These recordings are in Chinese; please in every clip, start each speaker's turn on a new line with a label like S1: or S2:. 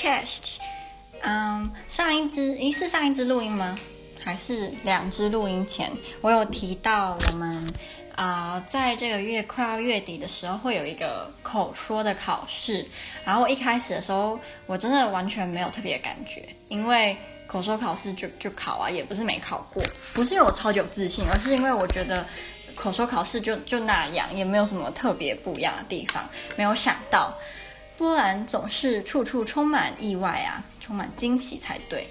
S1: chest，嗯，上一支，诶，是上一支录音吗？还是两支录音前，我有提到我们啊、在这个月快要月底的时候会有一个口说的考试。然后一开始的时候，我真的完全没有特别感觉，因为口说考试就就考啊，也不是没考过。不是因为我超级有自信，而是因为我觉得口说考试就就那样，也没有什么特别不一样的地方。没有想到，波兰总是处处充满意外啊，充满惊喜才对。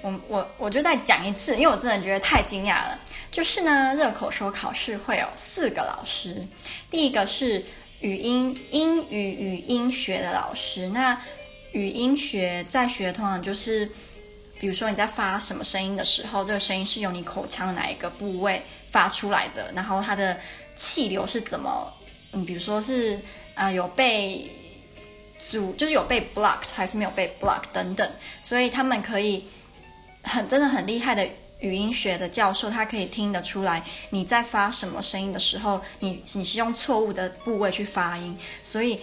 S1: 我我我就再讲一次，因为我真的觉得太惊讶了。就是呢，热口说考试会有四个老师，第一个是语音英语语音学的老师。那语音学在学通常就是，比如说你在发什么声音的时候，这个声音是由你口腔的哪一个部位发出来的，然后它的气流是怎么，嗯，比如说是啊、呃、有被阻，就是有被 blocked 还是没有被 blocked 等等，所以他们可以。很真的很厉害的语音学的教授，他可以听得出来你在发什么声音的时候，你你是用错误的部位去发音。所以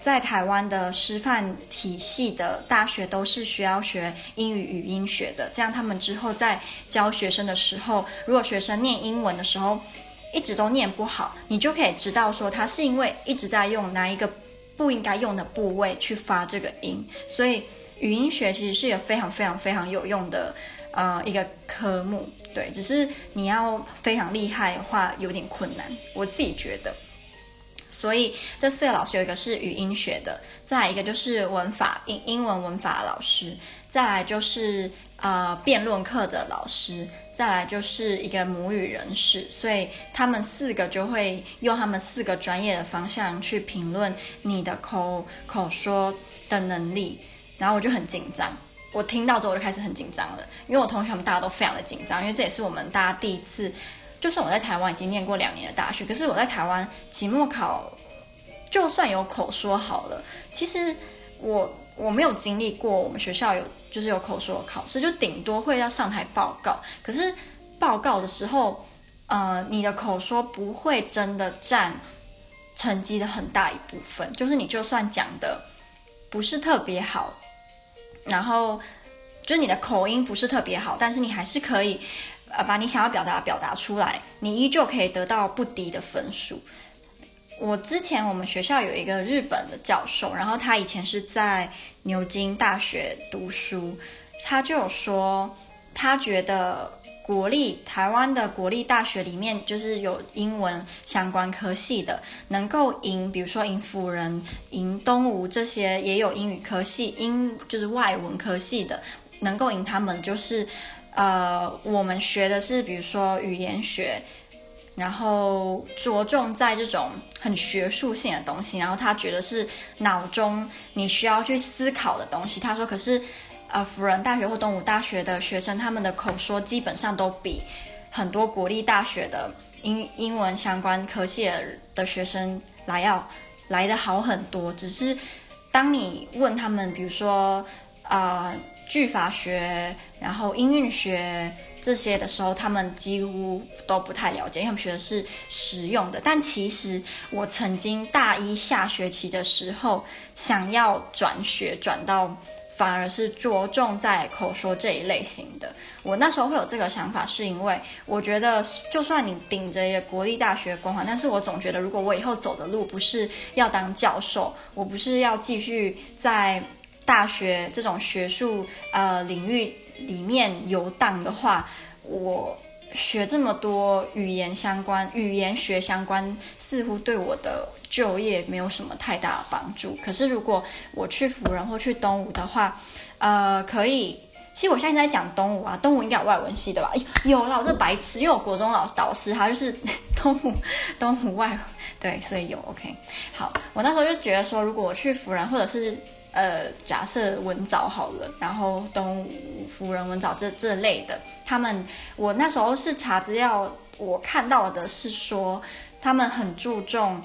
S1: 在台湾的师范体系的大学都是需要学英语语音学的，这样他们之后在教学生的时候，如果学生念英文的时候一直都念不好，你就可以知道说他是因为一直在用哪一个不应该用的部位去发这个音，所以。语音学其实是一个非常非常非常有用的，呃，一个科目，对，只是你要非常厉害的话有点困难，我自己觉得。所以这四个老师有一个是语音学的，再来一个就是文法英英文文法老师，再来就是呃辩论课的老师，再来就是一个母语人士，所以他们四个就会用他们四个专业的方向去评论你的口口说的能力。然后我就很紧张，我听到之后我就开始很紧张了，因为我同学们大家都非常的紧张，因为这也是我们大家第一次，就算我在台湾已经念过两年的大学，可是我在台湾期末考，就算有口说好了，其实我我没有经历过我们学校有就是有口说考试，就顶多会要上台报告，可是报告的时候，呃，你的口说不会真的占成绩的很大一部分，就是你就算讲的不是特别好。然后，就是你的口音不是特别好，但是你还是可以，呃，把你想要表达表达出来，你依旧可以得到不低的分数。我之前我们学校有一个日本的教授，然后他以前是在牛津大学读书，他就有说，他觉得。国立台湾的国立大学里面，就是有英文相关科系的，能够赢，比如说赢辅仁、赢东吴这些也有英语科系，英就是外文科系的，能够赢他们，就是呃，我们学的是比如说语言学，然后着重在这种很学术性的东西，然后他觉得是脑中你需要去思考的东西。他说，可是。呃，辅仁大学或东吴大学的学生，他们的口说基本上都比很多国立大学的英英文相关科系的学生来要来得好很多。只是当你问他们，比如说啊、句法学，然后音韵学这些的时候，他们几乎都不太了解，因为他们学的是实用的。但其实我曾经大一下学期的时候，想要转学转到。反而是着重在口说这一类型的。我那时候会有这个想法，是因为我觉得，就算你顶着一个国立大学光环，但是我总觉得，如果我以后走的路不是要当教授，我不是要继续在大学这种学术呃领域里面游荡的话，我。学这么多语言相关、语言学相关，似乎对我的就业没有什么太大的帮助。可是如果我去辅仁或去东吴的话，呃，可以。其实我现在在讲东吴啊，东吴应该有外文系的吧？有啦，我是白痴，因为我国中老师导师他就是 东吴，东吴外，对，所以有 OK。好，我那时候就觉得说，如果我去辅仁或者是。呃，假设文藻好了，然后东吴、辅仁文藻这这类的，他们我那时候是查资料，我看到的是说他们很注重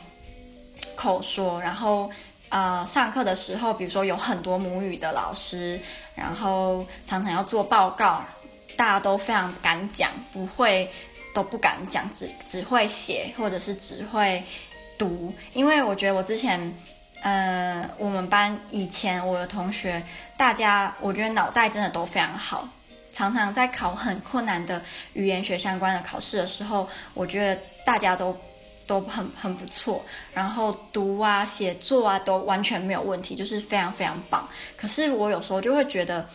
S1: 口说，然后呃上课的时候，比如说有很多母语的老师，然后常常要做报告，大家都非常敢讲，不会都不敢讲，只只会写或者是只会读，因为我觉得我之前。嗯，我们班以前我的同学，大家我觉得脑袋真的都非常好，常常在考很困难的语言学相关的考试的时候，我觉得大家都都很很不错，然后读啊、写作啊都完全没有问题，就是非常非常棒。可是我有时候就会觉得，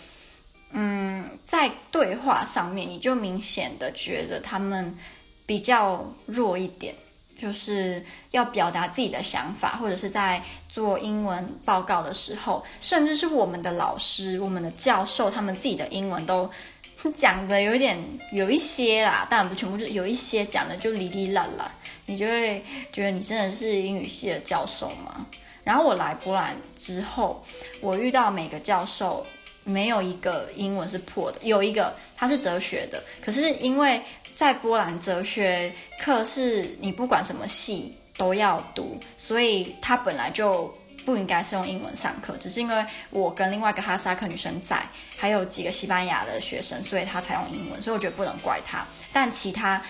S1: 嗯，在对话上面，你就明显的觉得他们比较弱一点。就是要表达自己的想法，或者是在做英文报告的时候，甚至是我们的老师、我们的教授，他们自己的英文都 讲的有点有一些啦，当然不全部，就有一些讲的就哩哩啦啦，你就会觉得你真的是英语系的教授吗？然后我来波兰之后，我遇到每个教授，没有一个英文是破的，有一个他是哲学的，可是因为。在波兰哲学课是你不管什么系都要读，所以他本来就不应该是用英文上课，只是因为我跟另外一个哈萨克女生在，还有几个西班牙的学生，所以他才用英文，所以我觉得不能怪他。但其他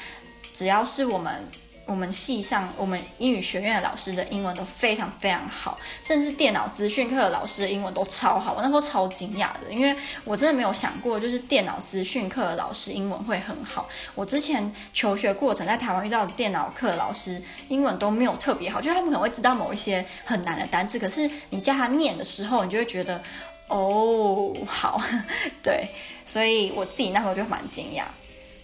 S1: 只要是我们。我们系上，我们英语学院的老师的英文都非常非常好，甚至电脑资讯课的老师的英文都超好。我那时候超惊讶的，因为我真的没有想过，就是电脑资讯课的老师英文会很好。我之前求学过程在台湾遇到的电脑课老师英文都没有特别好，就是他们可能会知道某一些很难的单词，可是你叫他念的时候，你就会觉得哦，好，对，所以我自己那时候就蛮惊讶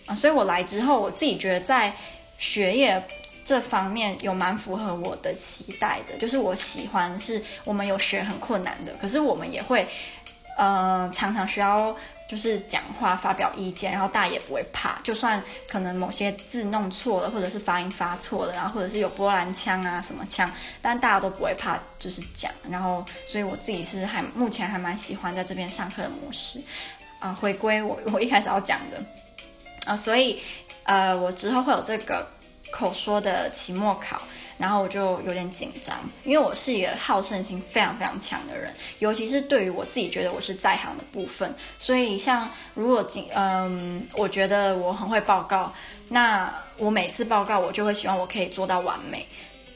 S1: 啊。所以我来之后，我自己觉得在。学业这方面有蛮符合我的期待的，就是我喜欢是我们有学很困难的，可是我们也会，呃，常常需要就是讲话发表意见，然后大家也不会怕，就算可能某些字弄错了，或者是发音发错了，然后或者是有波兰腔啊什么腔，但大家都不会怕，就是讲，然后所以我自己是还目前还蛮喜欢在这边上课的模式，啊、回归我我一开始要讲的，啊、所以。呃，我之后会有这个口说的期末考，然后我就有点紧张，因为我是一个好胜心非常非常强的人，尤其是对于我自己觉得我是在行的部分，所以像如果今嗯，我觉得我很会报告，那我每次报告我就会希望我可以做到完美，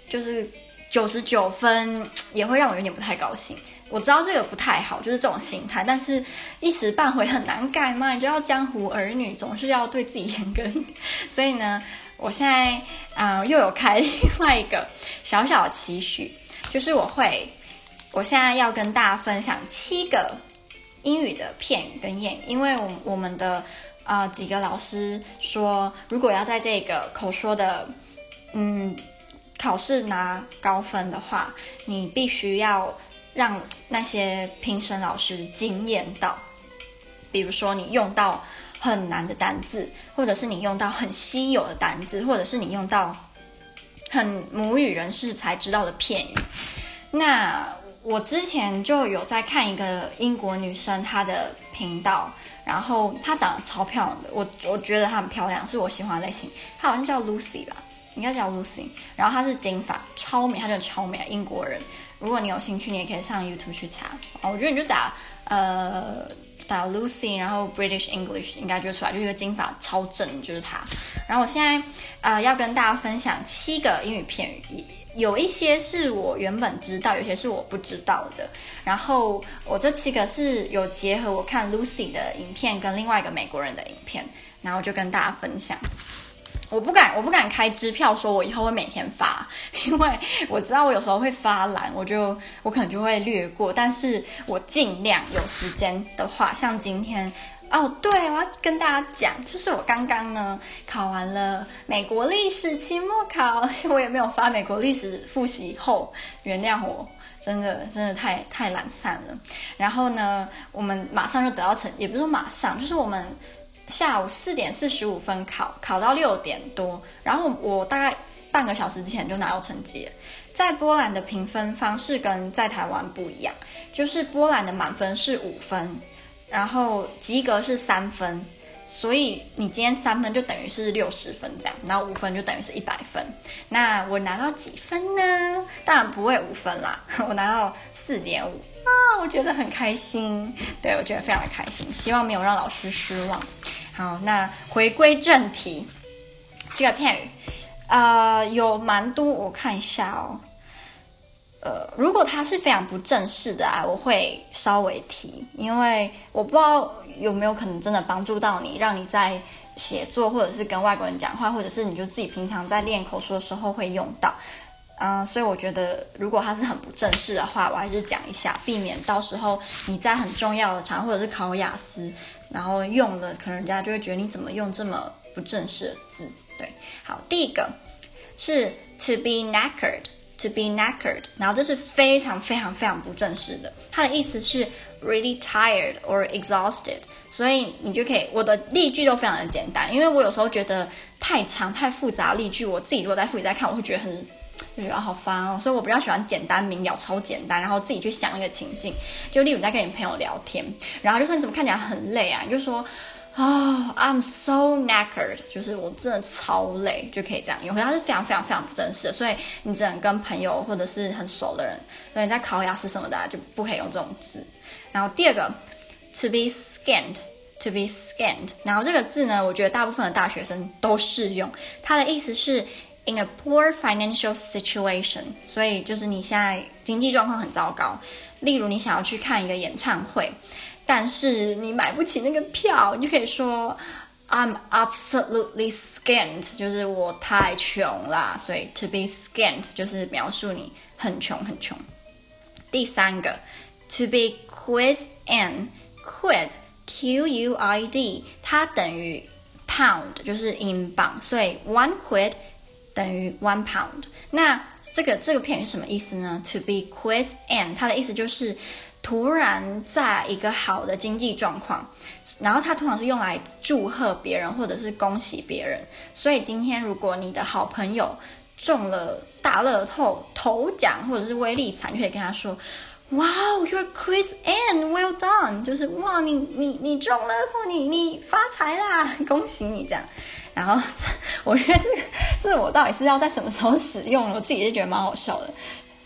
S1: 就是。九十九分也会让我有点不太高兴。我知道这个不太好，就是这种心态，但是一时半会很难改嘛。你知道江湖儿女总是要对自己严格一点，所以呢，我现在啊、呃、又有开 另外一个小小的期许，就是我会，我现在要跟大家分享七个英语的片跟谚，因为我我们的、呃、几个老师说，如果要在这个口说的，嗯。考试拿高分的话，你必须要让那些评审老师惊艳到。比如说，你用到很难的单字，或者是你用到很稀有的单字，或者是你用到很母语人士才知道的片语。那我之前就有在看一个英国女生她的频道，然后她长得超漂亮的，我我觉得她很漂亮，是我喜欢的类型。她好像叫 Lucy 吧。应该叫 Lucy，然后她是金发，超美，她真的超美，英国人。如果你有兴趣，你也可以上 YouTube 去查。我觉得你就打呃打 Lucy，然后 British English 应该就出来，就一个金发超正，就是她。然后我现在呃要跟大家分享七个英语片语，有一些是我原本知道，有些是我不知道的。然后我这七个是有结合我看 Lucy 的影片跟另外一个美国人的影片，然后就跟大家分享。我不敢，我不敢开支票说，我以后会每天发，因为我知道我有时候会发懒，我就我可能就会略过。但是我尽量有时间的话，像今天哦，对，我要跟大家讲，就是我刚刚呢考完了美国历史期末考，我也没有发美国历史复习后，原谅我，真的真的太太懒散了。然后呢，我们马上就得到成，也不是马上，就是我们。下午四点四十五分考，考到六点多，然后我大概半个小时之前就拿到成绩。在波兰的评分方式跟在台湾不一样，就是波兰的满分是五分，然后及格是三分，所以你今天三分就等于是六十分这样，然后五分就等于是一百分。那我拿到几分呢？当然不会五分啦，我拿到四点五啊，我觉得很开心，对，我觉得非常的开心，希望没有让老师失望。好，那回归正题，这个片语，呃，有蛮多，我看一下哦。呃，如果它是非常不正式的啊，我会稍微提，因为我不知道有没有可能真的帮助到你，让你在写作或者是跟外国人讲话，或者是你就自己平常在练口说的时候会用到。嗯、所以我觉得如果它是很不正式的话，我还是讲一下，避免到时候你在很重要的场合或者是考雅思，然后用的可能人家就会觉得你怎么用这么不正式的字。对，好，第一个是 to be knackered。To be knackered，然后这是非常非常非常不正式的，它的意思是 really tired or exhausted，所以你就可以，我的例句都非常的简单，因为我有时候觉得太长太复杂例句，我自己如果在复习在看，我会觉得很就觉得好烦哦，所以我比较喜欢简单明了、超简单，然后自己去想那个情境，就例如在跟你朋友聊天，然后就说你怎么看起来很累啊，你就说。啊、，I'm so knackered，就是我真的超累，就可以这样用。它是非常非常非常不正式的，所以你只能跟朋友或者是很熟的人，所以你在考雅思什么的、就不可以用这种字。然后第二个，to be scant，to be scant，然后这个字呢，我觉得大部分的大学生都适用。它的意思是 in a poor financial situation，所以就是你现在经济状况很糟糕，例如你想要去看一个演唱会。但是你买不起那个票，你就可以说 I'm absolutely scant，就是我太穷啦。所以 to be scant 就是描述你很穷很穷。第三个 to be quid in，quid Q U I D，它等于 pound，就是英镑，所以 one quid 等于 one pound。那这个这个片语什么意思呢？To be quid in，它的意思就是。突然在一个好的经济状况，然后它通常是用来祝贺别人或者是恭喜别人。所以今天如果你的好朋友中了大乐透头奖或者是威力彩，你可以跟他说：“Wow, you're Chris Ann, well done！” 就是哇，你你你中了，或你你发财啦，恭喜你这样。然后 我觉得这个这个我到底是要在什么时候使用？我自己就觉得蛮好笑的。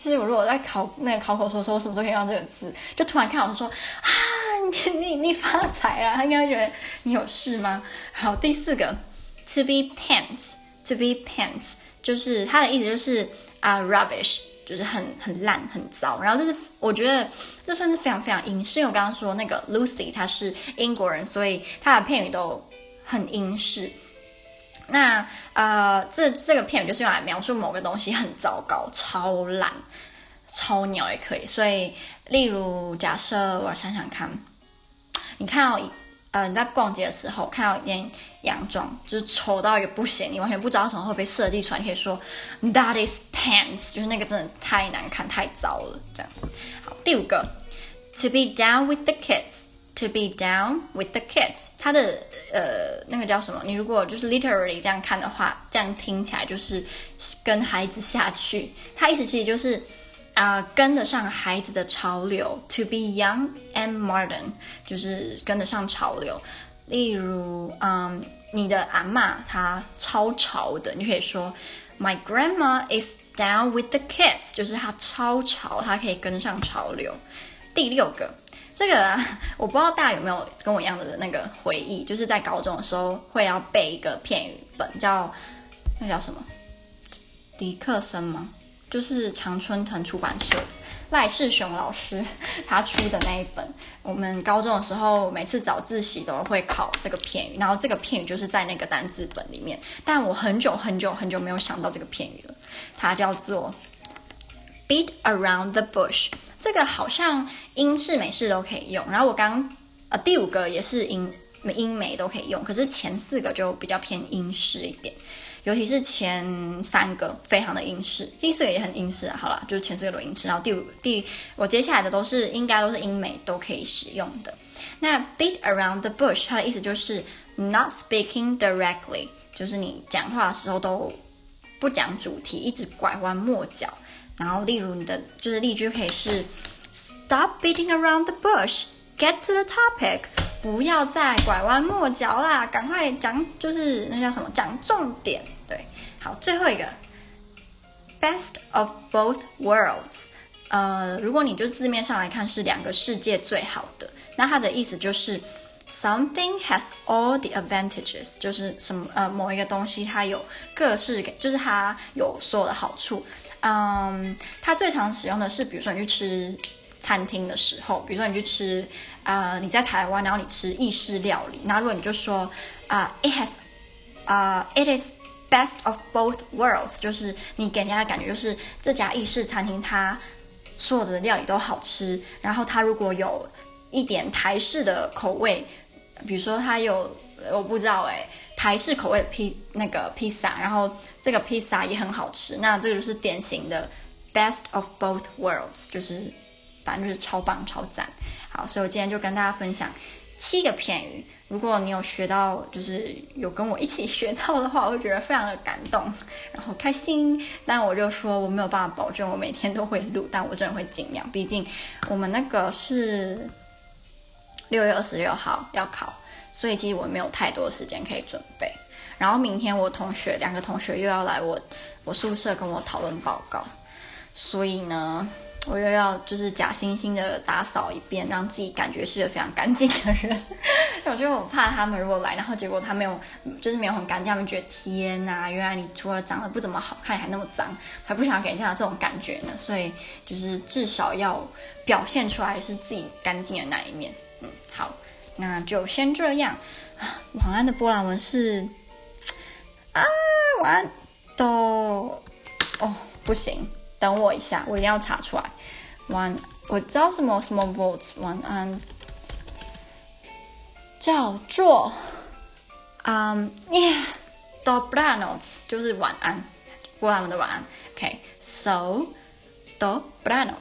S1: 就是我如果在考那个考口说说，我什么时候可以用这个字？就突然看老师说啊，你你你发财了，他应该觉得你有事吗？好，第四个，to be pants，to be pants，就是它的意思就是啊、rubbish，就是很很烂很糟。然后就是我觉得这算是非常非常英式，因为我刚刚说那个 Lucy 她是英国人，所以她的片语都很英式。那呃，这这个片语就是用来描述某个东西很糟糕、超烂、超鸟也可以。所以，例如假设我想想看，你看到呃你在逛街的时候看到一件洋装，就是丑到一个不行，你完全不知道什么会被设计出来，你可以说 That is pants，就是那个真的太难看、太糟了。这样。好，第五个，To be down with the kids。To be down with the kids，它的呃那个叫什么？你如果就是 literally 这样看的话，这样听起来就是跟孩子下去。它意思其实就是啊、跟得上孩子的潮流。To be young and modern，就是跟得上潮流。例如，嗯，你的阿嬷她超潮的，你可以说 My grandma is down with the kids，就是她超潮，她可以跟上潮流。第六个。这个 我不知道大家有没有跟我一样的那个回忆，就是在高中的时候会要背一个片语本，叫那叫什么？迪克森吗？就是常春藤出版社赖世雄老师 他出的那一本。我们高中的时候每次早自习都会考这个片语，然后这个片语就是在那个单字本里面。但我很久很久很久没有想到这个片语了，它叫做 “beat around the bush”。这个好像英式、美式都可以用，然后我刚呃第五个也是英英美都可以用，可是前四个就比较偏英式一点，尤其是前三个非常的英式，第四个也很英式。好了，就是前四个都英式，然后第五第我接下来的都是应该都是英美都可以使用的。那 beat around the bush，它的意思就是 not speaking directly，就是你讲话的时候都不讲主题，一直拐弯抹角。然后，例如你的就是例句可以是 Stop beating around the bush, get to the topic。不要再拐弯抹角啦，赶快讲，就是那叫什么？讲重点。对，好，最后一个 Best of both worlds。呃，如果你就字面上来看是两个世界最好的，那它的意思就是 Something has all the advantages，就是什么呃某一个东西它有各式，就是它有所有的好处。嗯，它最常使用的是，比如说你去吃餐厅的时候，比如说你去吃，呃，你在台湾，然后你吃意式料理，那如果你就说，啊、，it has，啊、，it is best of both worlds，就是你给人家的感觉就是这家意式餐厅它所有的料理都好吃，然后它如果有一点台式的口味，比如说它有，我不知道哎，台式口味的披那个披萨，然后这个披萨也很好吃，那这个就是典型的 best of both worlds，就是反正就是超棒超赞。好，所以我今天就跟大家分享七个片语，如果你有学到，就是有跟我一起学到的话，我会觉得非常的感动，然后开心。但我就说我没有办法保证我每天都会录，但我真的会尽量，毕竟我们那个是六月二十六号要考。所以其实我没有太多时间可以准备，然后明天我同学两个同学又要来我我宿舍跟我讨论报告，所以呢，我又要就是假惺惺的打扫一遍，让自己感觉是个非常干净的人。我觉得我怕他们如果来，然后结果他没有就是没有很干净，他们觉得天哪，原来你除了长得不怎么好看，还那么脏，才不想给人家这种感觉呢。所以就是至少要表现出来是自己干净的那一面。嗯，好。那就先这样。晚安的波兰文是啊，晚安都哦，不行，等我一下，我一定要查出来。晚，我知道什么什么 votes 晚安叫做嗯耶，dobranoc 就是晚安，波兰文的晚安。OK，so dobranoc。